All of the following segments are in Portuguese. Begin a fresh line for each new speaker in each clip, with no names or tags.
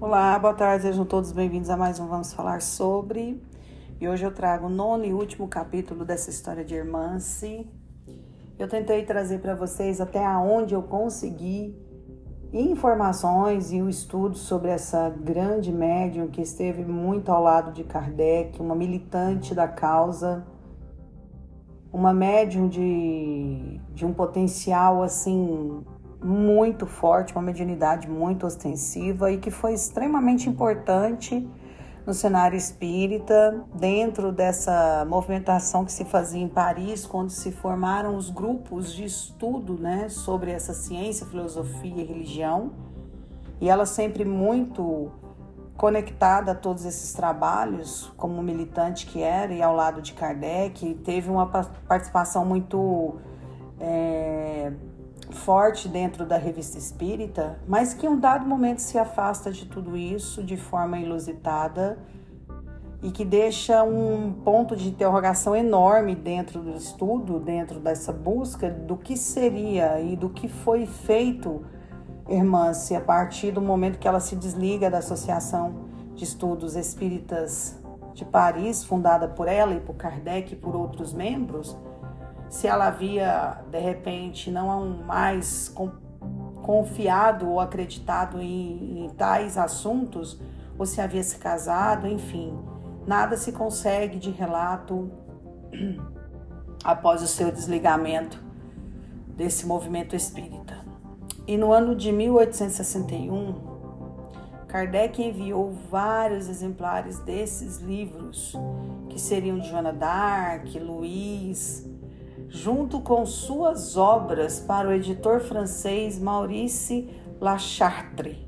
Olá, boa tarde, sejam todos bem-vindos a mais um Vamos Falar Sobre. E hoje eu trago o nono e último capítulo dessa história de Irmance. Eu tentei trazer para vocês até onde eu consegui informações e o estudo sobre essa grande médium que esteve muito ao lado de Kardec, uma militante da causa, uma médium de, de um potencial assim muito forte, uma mediunidade muito ostensiva e que foi extremamente importante no cenário espírita, dentro dessa movimentação que se fazia em Paris, quando se formaram os grupos de estudo né, sobre essa ciência, filosofia e religião. E ela sempre muito conectada a todos esses trabalhos, como militante que era, e ao lado de Kardec, teve uma participação muito é, forte dentro da revista espírita, mas que em um dado momento se afasta de tudo isso de forma inusitada e que deixa um ponto de interrogação enorme dentro do estudo, dentro dessa busca do que seria e do que foi feito Irmãs, a partir do momento que ela se desliga da Associação de Estudos Espíritas de Paris, fundada por ela e por Kardec e por outros membros, se ela havia de repente não mais confiado ou acreditado em, em tais assuntos, ou se havia se casado, enfim, nada se consegue de relato após o seu desligamento desse movimento espírita. E no ano de 1861, Kardec enviou vários exemplares desses livros, que seriam de Joana d'Arc, Luiz, junto com suas obras para o editor francês Maurice Lachartre,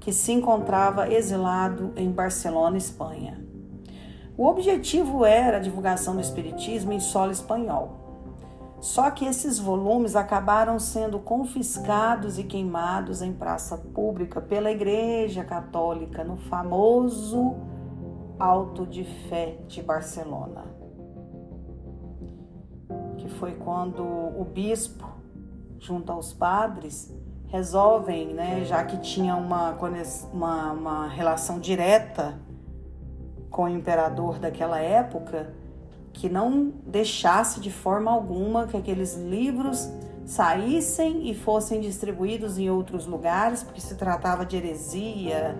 que se encontrava exilado em Barcelona, Espanha. O objetivo era a divulgação do Espiritismo em solo espanhol. Só que esses volumes acabaram sendo confiscados e queimados em praça pública pela Igreja Católica no famoso Alto de Fé de Barcelona que foi quando o bispo, junto aos padres, resolvem, né, já que tinha uma, uma, uma relação direta com o imperador daquela época, que não deixasse de forma alguma que aqueles livros saíssem e fossem distribuídos em outros lugares, porque se tratava de heresia,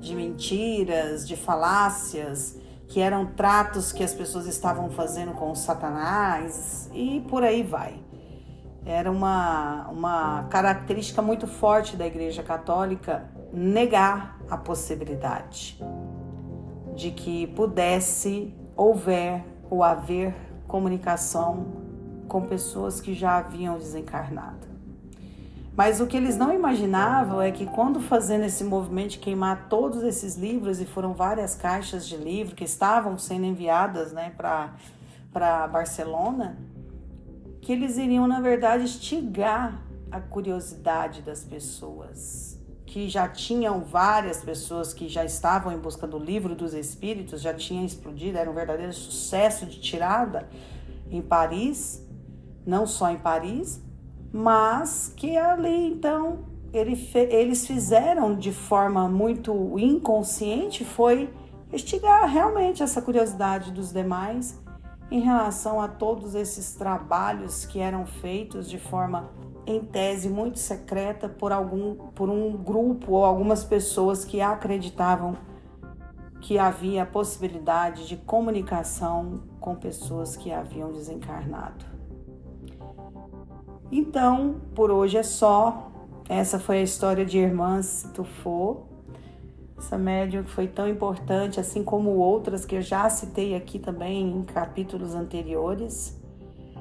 de mentiras, de falácias que eram tratos que as pessoas estavam fazendo com Satanás e por aí vai. Era uma, uma característica muito forte da Igreja Católica negar a possibilidade de que pudesse houver ou haver comunicação com pessoas que já haviam desencarnado. Mas o que eles não imaginavam é que quando fazendo esse movimento de queimar todos esses livros, e foram várias caixas de livro que estavam sendo enviadas né, para Barcelona, que eles iriam, na verdade, estigar a curiosidade das pessoas. Que já tinham várias pessoas que já estavam em busca do livro dos espíritos, já tinha explodido, era um verdadeiro sucesso de tirada em Paris, não só em Paris, mas que ali então ele eles fizeram de forma muito inconsciente foi instigar realmente essa curiosidade dos demais em relação a todos esses trabalhos que eram feitos de forma em tese muito secreta por algum por um grupo ou algumas pessoas que acreditavam que havia a possibilidade de comunicação com pessoas que haviam desencarnado. Então, por hoje é só. Essa foi a história de Irmãs Tufo. Essa médium que foi tão importante, assim como outras que eu já citei aqui também em capítulos anteriores,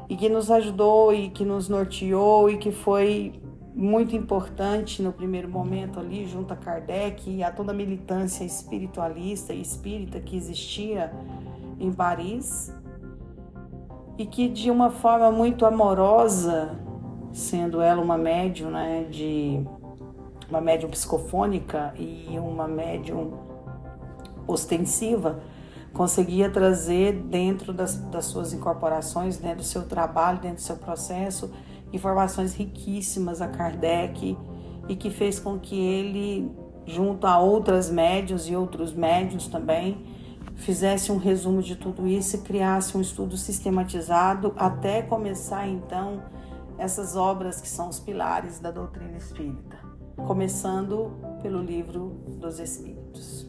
e que nos ajudou e que nos norteou e que foi muito importante no primeiro momento ali, junto a Kardec e a toda a militância espiritualista e espírita que existia em Paris, e que de uma forma muito amorosa sendo ela uma médium, né, de uma médium psicofônica e uma médium ostensiva, conseguia trazer dentro das, das suas incorporações, dentro do seu trabalho, dentro do seu processo, informações riquíssimas a Kardec e que fez com que ele junto a outras médios e outros médios também, fizesse um resumo de tudo isso e criasse um estudo sistematizado até começar então essas obras que são os pilares da doutrina espírita, começando pelo livro dos Espíritos.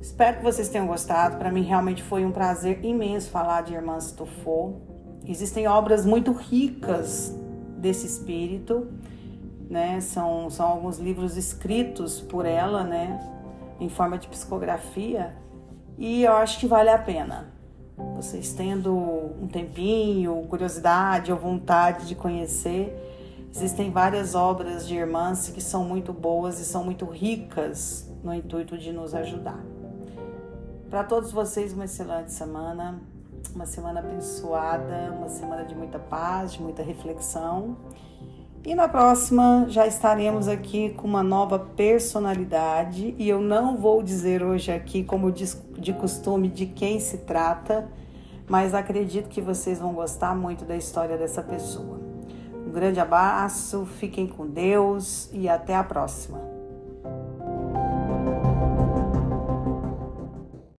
Espero que vocês tenham gostado. Para mim realmente foi um prazer imenso falar de Irmã Stufo. Existem obras muito ricas desse espírito, né? São, são alguns livros escritos por ela, né? Em forma de psicografia. E eu acho que vale a pena. Vocês tendo um tempinho, curiosidade ou vontade de conhecer, existem várias obras de irmãs que são muito boas e são muito ricas no intuito de nos ajudar. Para todos vocês, uma excelente semana, uma semana abençoada, uma semana de muita paz, de muita reflexão. E na próxima já estaremos aqui com uma nova personalidade e eu não vou dizer hoje aqui, como de costume, de quem se trata, mas acredito que vocês vão gostar muito da história dessa pessoa. Um grande abraço, fiquem com Deus e até a próxima.